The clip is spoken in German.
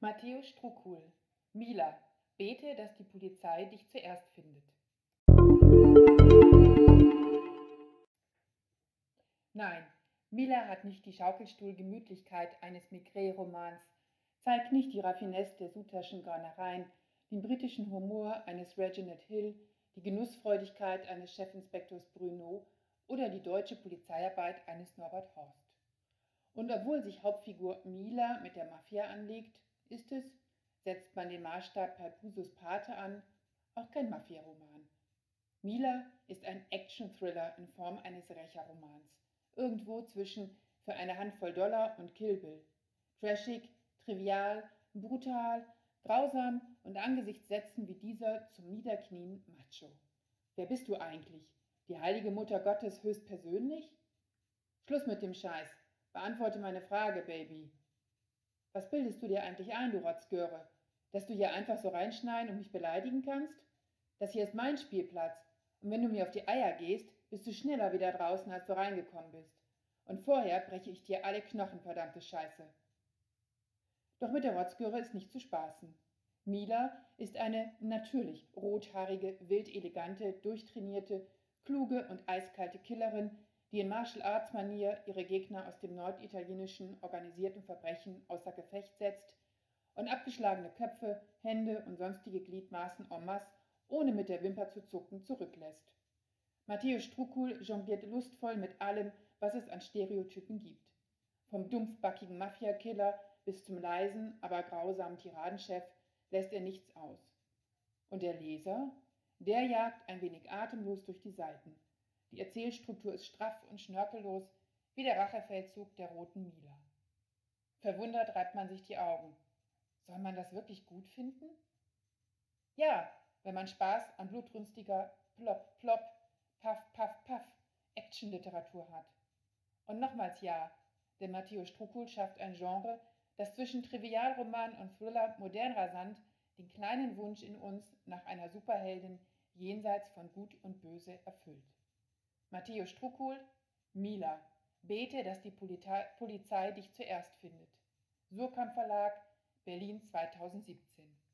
Matthäus Strukul Mila, bete, dass die Polizei dich zuerst findet. Nein, Mila hat nicht die Schaukelstuhl-Gemütlichkeit eines Maigret-Romans, zeigt nicht die Raffinesse der Sutterschen Granereien, den britischen Humor eines Reginald Hill, die Genussfreudigkeit eines Chefinspektors Bruno oder die deutsche Polizeiarbeit eines Norbert Horst. Und obwohl sich Hauptfigur Mila mit der Mafia anlegt, ist es, setzt man den Maßstab bei Pusos Pate an, auch kein Mafia-Roman. Mila ist ein Action-Thriller in Form eines Rächerromans, irgendwo zwischen Für eine Handvoll Dollar und Kill Bill. Trashig, trivial, brutal, grausam und angesichts Sätzen wie dieser zum Niederknien macho. Wer bist du eigentlich? Die heilige Mutter Gottes höchstpersönlich? Schluss mit dem Scheiß. Beantworte meine Frage, Baby. Was bildest du dir eigentlich ein, du Rotzgöre? Dass du hier einfach so reinschneien und mich beleidigen kannst? Das hier ist mein Spielplatz. Und wenn du mir auf die Eier gehst, bist du schneller wieder draußen, als du reingekommen bist. Und vorher breche ich dir alle Knochen, verdammte Scheiße. Doch mit der Rotzgöre ist nicht zu spaßen. Mila ist eine natürlich rothaarige, wild elegante, durchtrainierte, kluge und eiskalte Killerin, die in Martial Arts Manier ihre Gegner aus dem norditalienischen organisierten Verbrechen außer Gefecht setzt und abgeschlagene Köpfe, Hände und sonstige Gliedmaßen en masse ohne mit der Wimper zu zucken zurücklässt. Matthäus Strukul jongliert lustvoll mit allem, was es an Stereotypen gibt. Vom dumpfbackigen Mafiakiller bis zum leisen, aber grausamen Tiradenchef lässt er nichts aus. Und der Leser, der jagt ein wenig atemlos durch die Seiten. Die Erzählstruktur ist straff und schnörkellos, wie der Rachefeldzug der roten Mila. Verwundert reibt man sich die Augen. Soll man das wirklich gut finden? Ja, wenn man Spaß an blutrünstiger Plop, Plop, Paff, Paff, Paff Actionliteratur hat. Und nochmals ja, denn Matthias Strukul schafft ein Genre, das zwischen Trivialroman und Thriller modern rasant den kleinen Wunsch in uns nach einer Superheldin jenseits von Gut und Böse erfüllt. Matteo Struckul, Mila, bete, dass die Polizei dich zuerst findet. Surkamp Verlag, Berlin 2017